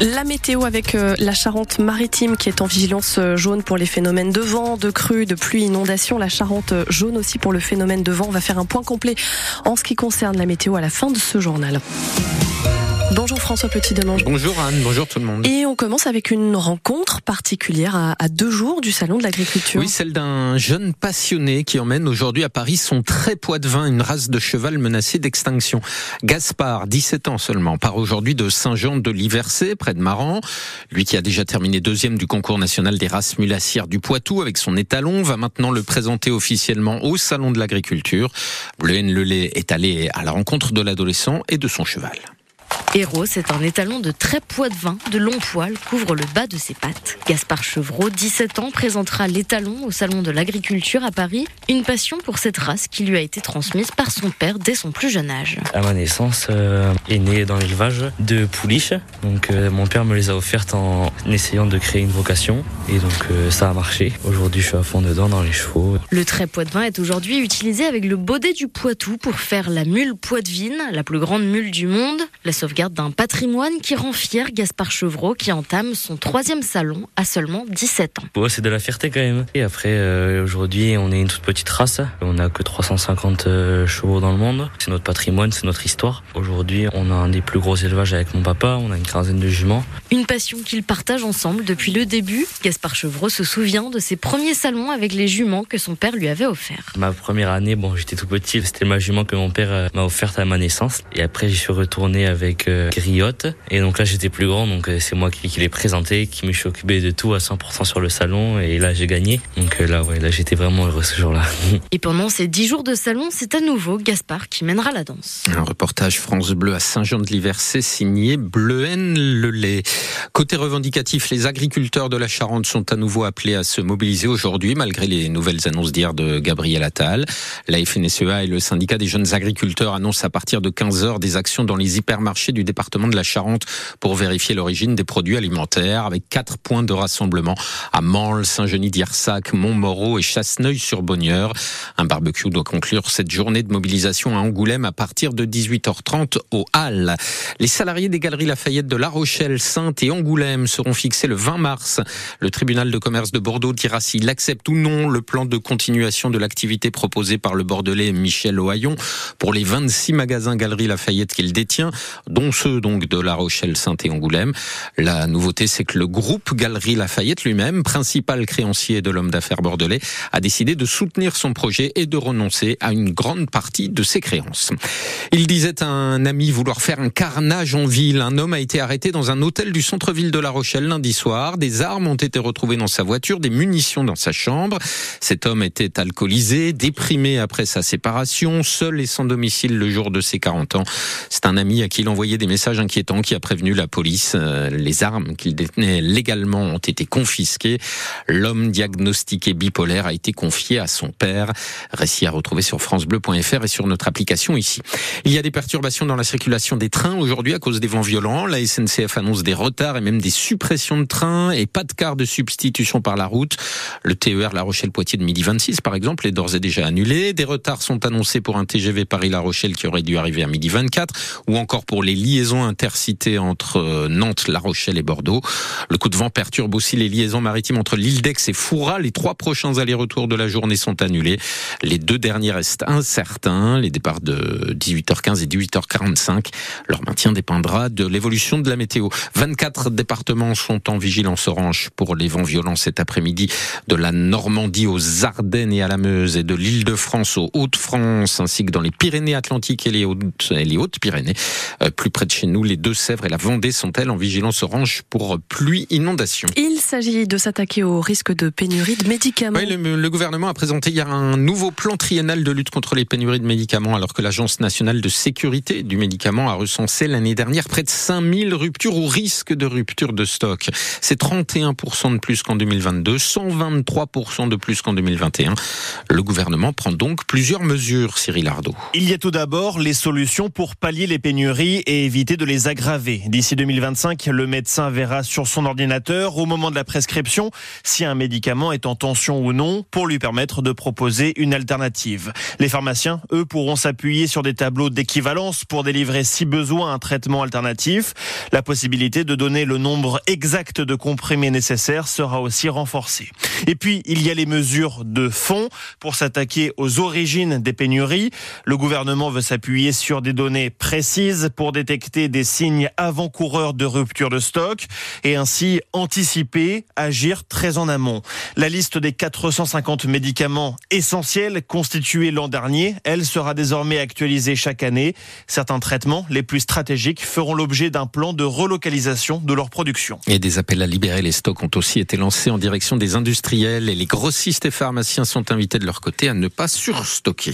La météo avec euh, la Charente-Maritime qui est en vigilance euh, jaune pour les phénomènes de vent, de crue, de pluie, inondation. La Charente euh, jaune aussi pour le phénomène de vent. On va faire un point complet en ce qui concerne la météo à la fin de ce journal. Bonjour François Petit-Demange. Bonjour Anne, bonjour tout le monde. Et on commence avec une rencontre particulière à, à deux jours du Salon de l'Agriculture. Oui, celle d'un jeune passionné qui emmène aujourd'hui à Paris son très poids de vin, une race de cheval menacée d'extinction. Gaspard, 17 ans seulement, part aujourd'hui de Saint-Jean de Liversé, près de Maran. Lui qui a déjà terminé deuxième du concours national des races mulassières du Poitou avec son étalon, va maintenant le présenter officiellement au Salon de l'Agriculture. Le Lelay est allé à la rencontre de l'adolescent et de son cheval. Héros, c'est un étalon de très poids de vin, de longs poils, couvre le bas de ses pattes. Gaspard Chevreau, 17 ans, présentera l'étalon au Salon de l'Agriculture à Paris. Une passion pour cette race qui lui a été transmise par son père dès son plus jeune âge. À ma naissance, euh, est né dans l'élevage de pouliches. Donc euh, mon père me les a offertes en essayant de créer une vocation. Et donc euh, ça a marché. Aujourd'hui, je suis à fond dedans dans les chevaux. Le très poids de vin est aujourd'hui utilisé avec le baudet du Poitou pour faire la mule poitevine, la plus grande mule du monde. La sauvegarde d'un patrimoine qui rend fier Gaspard Chevreau qui entame son troisième salon à seulement 17 ans. C'est de la fierté quand même. Et après, euh, aujourd'hui, on est une toute petite race. On n'a que 350 euh, chevaux dans le monde. C'est notre patrimoine, c'est notre histoire. Aujourd'hui, on a un des plus gros élevages avec mon papa. On a une quinzaine de juments. Une passion qu'ils partagent ensemble depuis le début. Gaspard Chevreau se souvient de ses premiers salons avec les juments que son père lui avait offerts. Ma première année, bon, j'étais tout petit. C'était ma jument que mon père euh, m'a offerte à ma naissance. Et après, j'y suis retourné avec euh, Griotte. Et donc là, j'étais plus grand. Donc euh, c'est moi qui, qui l'ai présenté, qui me suis occupé de tout à 100% sur le salon. Et là, j'ai gagné. Donc euh, là, ouais, là, j'étais vraiment heureux ce jour-là. Et pendant ces dix jours de salon, c'est à nouveau Gaspard qui mènera la danse. Un reportage France Bleu à Saint-Jean-de-Liversé signé Bleuhen le lait. Côté revendicatif, les agriculteurs de la Charente sont à nouveau appelés à se mobiliser aujourd'hui malgré les nouvelles annonces d'hier de Gabriel Attal. La FNSEA et le syndicat des jeunes agriculteurs annoncent à partir de 15 heures des actions dans les hypermarchés du département de la Charente pour vérifier l'origine des produits alimentaires avec quatre points de rassemblement à Mansle, Saint-Genis d'Irsac, Montmoreau et Chasseneuil-sur-Bonnieure. Un barbecue doit conclure cette journée de mobilisation à Angoulême à partir de 18h30 au Halles. Les salariés des galeries Lafayette de La Rochelle, Sainte et Angoulême seront fixés le 20 mars. Le tribunal de commerce de Bordeaux dira s'il accepte ou non le plan de continuation de l'activité proposé par le bordelais Michel Ohaillon pour les 26 magasins Galeries Lafayette qu'il détient, dont ceux donc de La Rochelle, Sainte et Angoulême. La nouveauté, c'est que le groupe Galeries Lafayette lui-même, principal créancier de l'homme d'affaires bordelais, a décidé de soutenir son projet et de renoncer à une grande partie de ses créances. Il disait à un ami vouloir faire un carnage en ville. Un homme a été arrêté dans un hôtel du centre-ville de La Rochelle lundi soir. Des armes ont été retrouvées dans sa voiture, des munitions dans sa chambre. Cet homme était alcoolisé, déprimé après sa séparation, seul et sans domicile le jour de ses 40 ans. C'est un ami à qui il envoyait des messages inquiétants qui a prévenu la police. Euh, Les armes qu'il détenait légalement ont été confisquées. L'homme diagnostiqué bipolaire a été confié à son père. Récit à retrouver sur francebleu.fr et sur notre application ici. Il y a des perturbations dans la circulation des trains aujourd'hui à cause des vents violents. La SNCF annonce des retards et même des suppressions de trains et pas de quart de substitution par la route. Le TER La Rochelle-Poitiers de midi 26 par exemple est d'ores et déjà annulé. Des retards sont annoncés pour un TGV Paris-La Rochelle qui aurait dû arriver à midi 24 ou encore pour les liaisons intercités entre euh, Nantes, La Rochelle et Bordeaux. Le coup de vent perturbe aussi les liaisons maritimes entre l'île d'Aix et Foura. Les trois prochains allers-retours de la journée sont annulés. Les deux derniers restent incertains. Les départs de 18h15 et 18h45. Leur maintien dépendra de l'évolution de la météo. 24 départements sont en vigilance orange pour les vents violents cet après-midi de la Normandie aux Ardennes et à la Meuse et de l'Île-de-France aux Hauts-de-France ainsi que dans les Pyrénées-Atlantiques et les Hautes- et les Hautes-Pyrénées. Euh, plus près de chez nous, les Deux-Sèvres et la Vendée sont-elles en vigilance orange pour pluie inondation. Il s'agit de s'attaquer au risque de pénurie de médicaments. Oui, le, le gouvernement a présenté hier un nouveau plan triennal de lutte contre les pénuries de médicaments, alors que l'Agence nationale de sécurité du médicament a recensé l'année dernière près de 5000 ruptures ou risques de rupture de stock. C'est 31% de plus qu'en 2022, 123% de plus qu'en 2021. Le gouvernement prend donc plusieurs mesures, Cyril Ardo. Il y a tout d'abord les solutions pour pallier les pénuries et éviter de les aggraver. D'ici 2025, le médecin verra sur son ordinateur, au moment de la prescription, si un médicament est en tension ou non, pour lui permettre de proposer une alternative. Les pharmaciens, eux, pourront s'appuyer sur des tableaux d'équivalence pour délivrer, si besoin, un traitement alternatif. La possibilité de donner le nombre exact de comprimés nécessaires sera aussi renforcée. Et puis, il y a les mesures de fond pour s'attaquer aux origines des pénuries. Le gouvernement veut s'appuyer sur des données précises pour détecter des signes avant-coureurs de rupture de stock et ainsi anticiper, agir très en amont. La liste des 450 médicaments essentiels constitués l'an dernier, elle sera désormais actualisée chaque année. Certains traitements les plus stratégiques feront l'objet d'un plan de relocalisation de leur production. Et des appels à libérer les stocks ont aussi été lancés en direction des industriels et les grossistes et pharmaciens sont invités de leur côté à ne pas surstocker.